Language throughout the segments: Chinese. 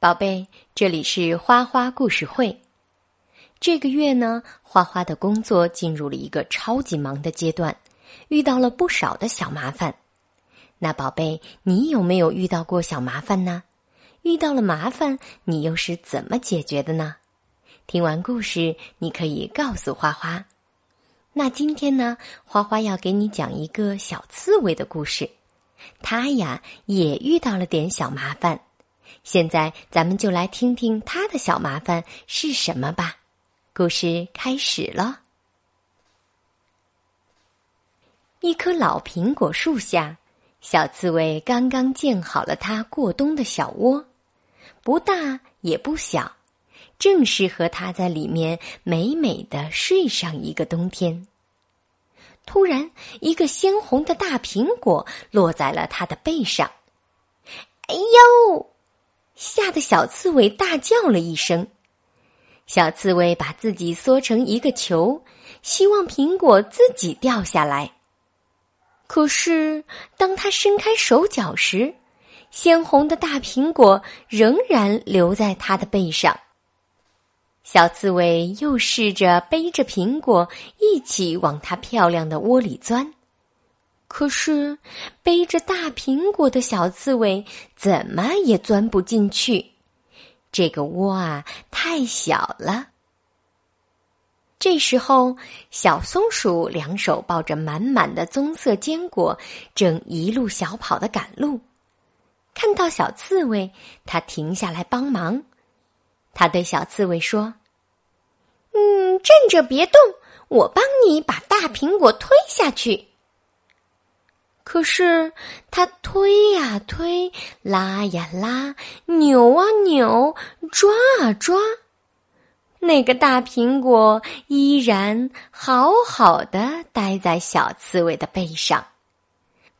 宝贝，这里是花花故事会。这个月呢，花花的工作进入了一个超级忙的阶段，遇到了不少的小麻烦。那宝贝，你有没有遇到过小麻烦呢？遇到了麻烦，你又是怎么解决的呢？听完故事，你可以告诉花花。那今天呢，花花要给你讲一个小刺猬的故事。它呀，也遇到了点小麻烦。现在咱们就来听听他的小麻烦是什么吧。故事开始了。一棵老苹果树下，小刺猬刚刚建好了它过冬的小窝，不大也不小，正适合它在里面美美的睡上一个冬天。突然，一个鲜红的大苹果落在了它的背上。哎呦！吓得小刺猬大叫了一声，小刺猬把自己缩成一个球，希望苹果自己掉下来。可是，当他伸开手脚时，鲜红的大苹果仍然留在他的背上。小刺猬又试着背着苹果一起往它漂亮的窝里钻。可是，背着大苹果的小刺猬怎么也钻不进去，这个窝啊太小了。这时候，小松鼠两手抱着满满的棕色坚果，正一路小跑的赶路。看到小刺猬，它停下来帮忙。它对小刺猬说：“嗯，站着别动，我帮你把大苹果推下去。”可是，他推呀推，拉呀拉，扭啊扭，抓啊抓，那个大苹果依然好好的待在小刺猬的背上。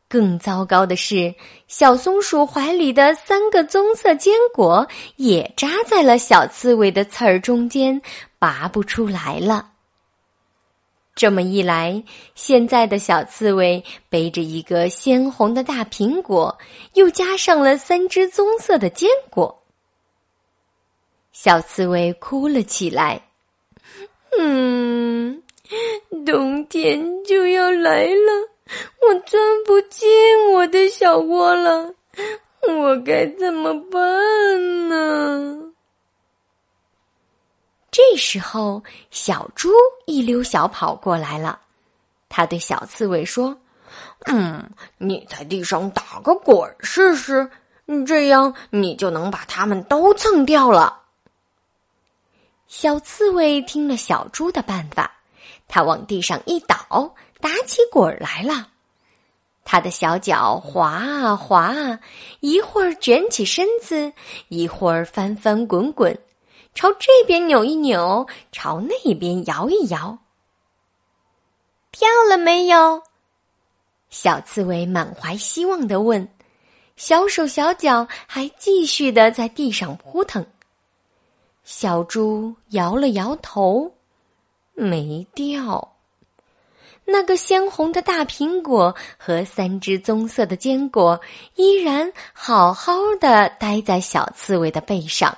更糟糕的是，小松鼠怀里的三个棕色坚果也扎在了小刺猬的刺儿中间，拔不出来了。这么一来，现在的小刺猬背着一个鲜红的大苹果，又加上了三只棕色的坚果。小刺猬哭了起来：“嗯，冬天就要来了，我钻不进我的小窝了，我该怎么办呢？”时候，小猪一溜小跑过来了。他对小刺猬说：“嗯，你在地上打个滚试试，这样你就能把它们都蹭掉了。”小刺猬听了小猪的办法，它往地上一倒，打起滚来了。它的小脚滑啊滑啊，一会儿卷起身子，一会儿翻翻滚滚。朝这边扭一扭，朝那边摇一摇。跳了没有？小刺猬满怀希望的问。小手小脚还继续的在地上扑腾。小猪摇了摇头，没掉。那个鲜红的大苹果和三只棕色的坚果依然好好的待在小刺猬的背上。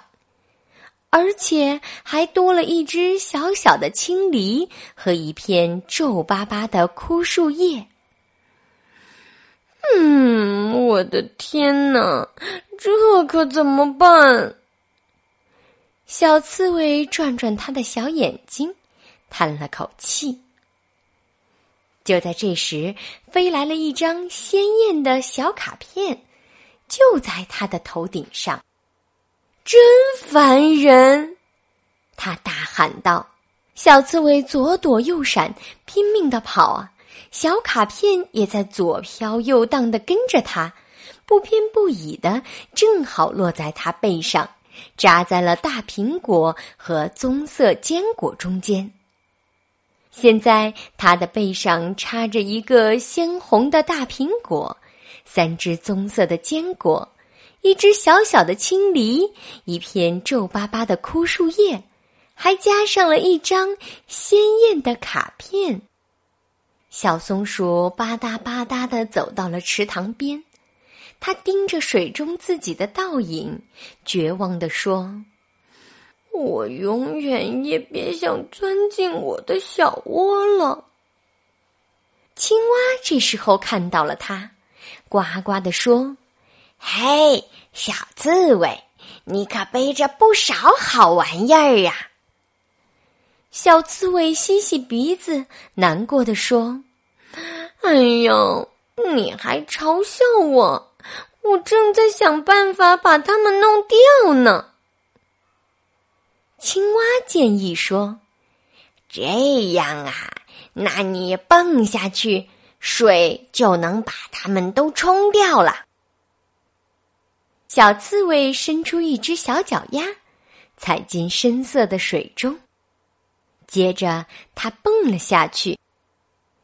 而且还多了一只小小的青梨和一片皱巴巴的枯树叶。嗯，我的天哪，这可怎么办？小刺猬转转它的小眼睛，叹了口气。就在这时，飞来了一张鲜艳的小卡片，就在它的头顶上。真烦人！他大喊道。小刺猬左躲右闪，拼命的跑啊！小卡片也在左飘右荡的跟着他，不偏不倚的，正好落在他背上，扎在了大苹果和棕色坚果中间。现在他的背上插着一个鲜红的大苹果，三只棕色的坚果。一只小小的青梨，一片皱巴巴的枯树叶，还加上了一张鲜艳的卡片。小松鼠吧嗒吧嗒的走到了池塘边，它盯着水中自己的倒影，绝望地说：“我永远也别想钻进我的小窝了。”青蛙这时候看到了他，呱呱地说：“嘿，小刺猬，你可背着不少好玩意儿呀！”小刺猬吸吸鼻子，难过的说：“哎呦，你还嘲笑我！我正在想办法把它们弄掉呢。”青蛙建议说：“这样啊，那你蹦下去，水就能把它们都冲掉了。”小刺猬伸出一只小脚丫，踩进深色的水中。接着，他蹦了下去。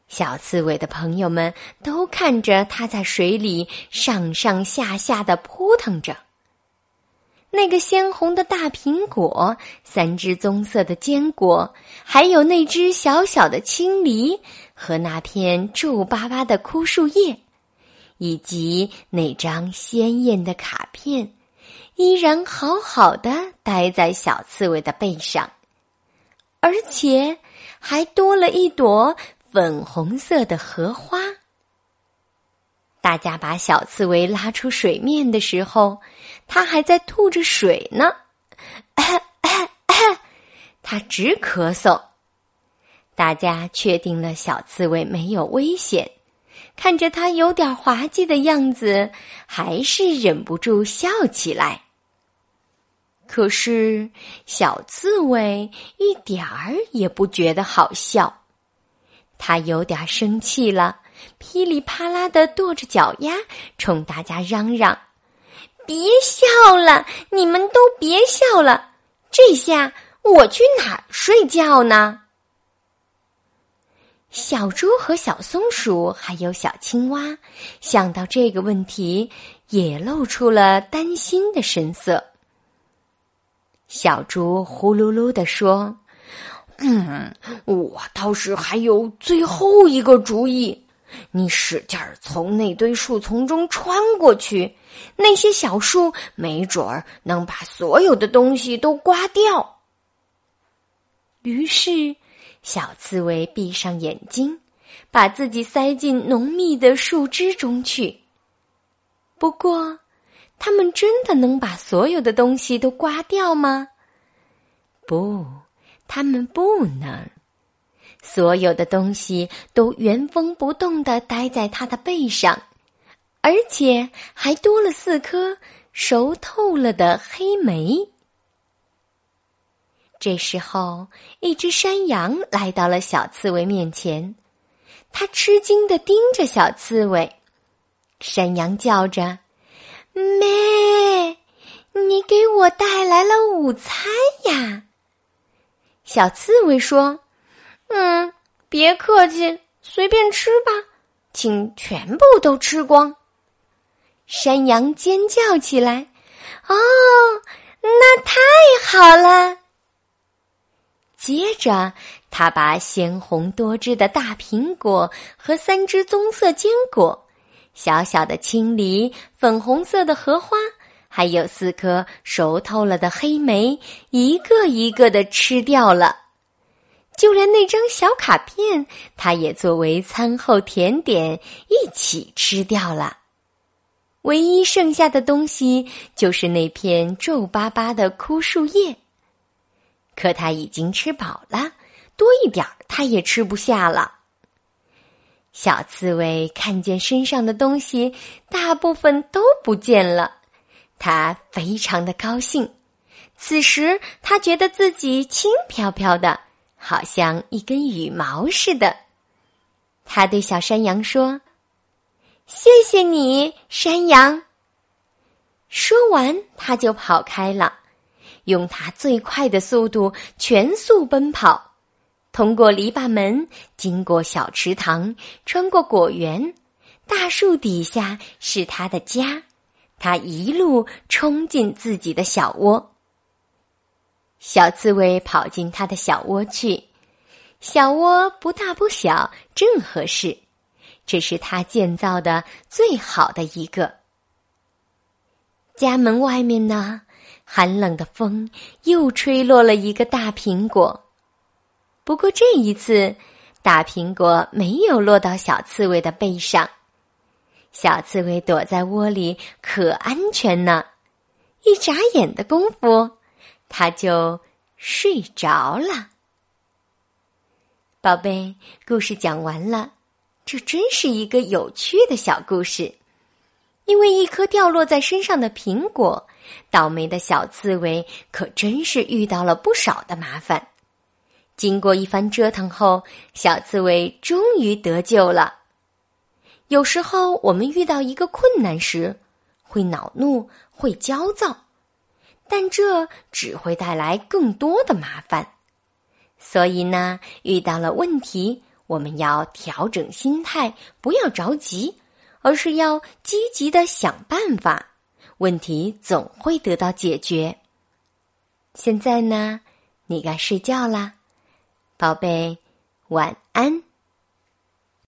小刺猬的朋友们都看着他在水里上上下下的扑腾着。那个鲜红的大苹果，三只棕色的坚果，还有那只小小的青梨和那片皱巴巴的枯树叶，以及那张鲜艳的卡片，依然好好的待在小刺猬的背上。而且还多了一朵粉红色的荷花。大家把小刺猬拉出水面的时候，它还在吐着水呢。它直咳嗽。大家确定了小刺猬没有危险，看着他有点滑稽的样子，还是忍不住笑起来。可是，小刺猬一点儿也不觉得好笑，他有点生气了，噼里啪啦的跺着脚丫，冲大家嚷嚷：“别笑了，你们都别笑了！这下我去哪儿睡觉呢？”小猪和小松鼠还有小青蛙想到这个问题，也露出了担心的神色。小猪呼噜噜地说：“嗯，我倒是还有最后一个主意。你使劲儿从那堆树丛中穿过去，那些小树没准儿能把所有的东西都刮掉。”于是，小刺猬闭上眼睛，把自己塞进浓密的树枝中去。不过，他们真的能把所有的东西都刮掉吗？不，他们不能。所有的东西都原封不动的待在他的背上，而且还多了四颗熟透了的黑莓。这时候，一只山羊来到了小刺猬面前，它吃惊的盯着小刺猬。山羊叫着。妹，你给我带来了午餐呀！小刺猬说：“嗯，别客气，随便吃吧，请全部都吃光。”山羊尖叫起来：“哦，那太好了！”接着，他把鲜红多汁的大苹果和三只棕色坚果。小小的青梨，粉红色的荷花，还有四颗熟透了的黑莓，一个一个的吃掉了。就连那张小卡片，它也作为餐后甜点一起吃掉了。唯一剩下的东西就是那片皱巴巴的枯树叶。可他已经吃饱了，多一点儿他也吃不下了。小刺猬看见身上的东西大部分都不见了，它非常的高兴。此时，它觉得自己轻飘飘的，好像一根羽毛似的。他对小山羊说：“谢谢你，山羊。”说完，他就跑开了，用它最快的速度全速奔跑。通过篱笆门，经过小池塘，穿过果园，大树底下是他的家。他一路冲进自己的小窝。小刺猬跑进他的小窝去，小窝不大不小，正合适。这是他建造的最好的一个。家门外面呢，寒冷的风又吹落了一个大苹果。不过这一次，大苹果没有落到小刺猬的背上。小刺猬躲在窝里，可安全呢。一眨眼的功夫，它就睡着了。宝贝，故事讲完了，这真是一个有趣的小故事。因为一颗掉落在身上的苹果，倒霉的小刺猬可真是遇到了不少的麻烦。经过一番折腾后，小刺猬终于得救了。有时候我们遇到一个困难时，会恼怒，会焦躁，但这只会带来更多的麻烦。所以呢，遇到了问题，我们要调整心态，不要着急，而是要积极的想办法，问题总会得到解决。现在呢，你该睡觉啦，宝贝，晚安。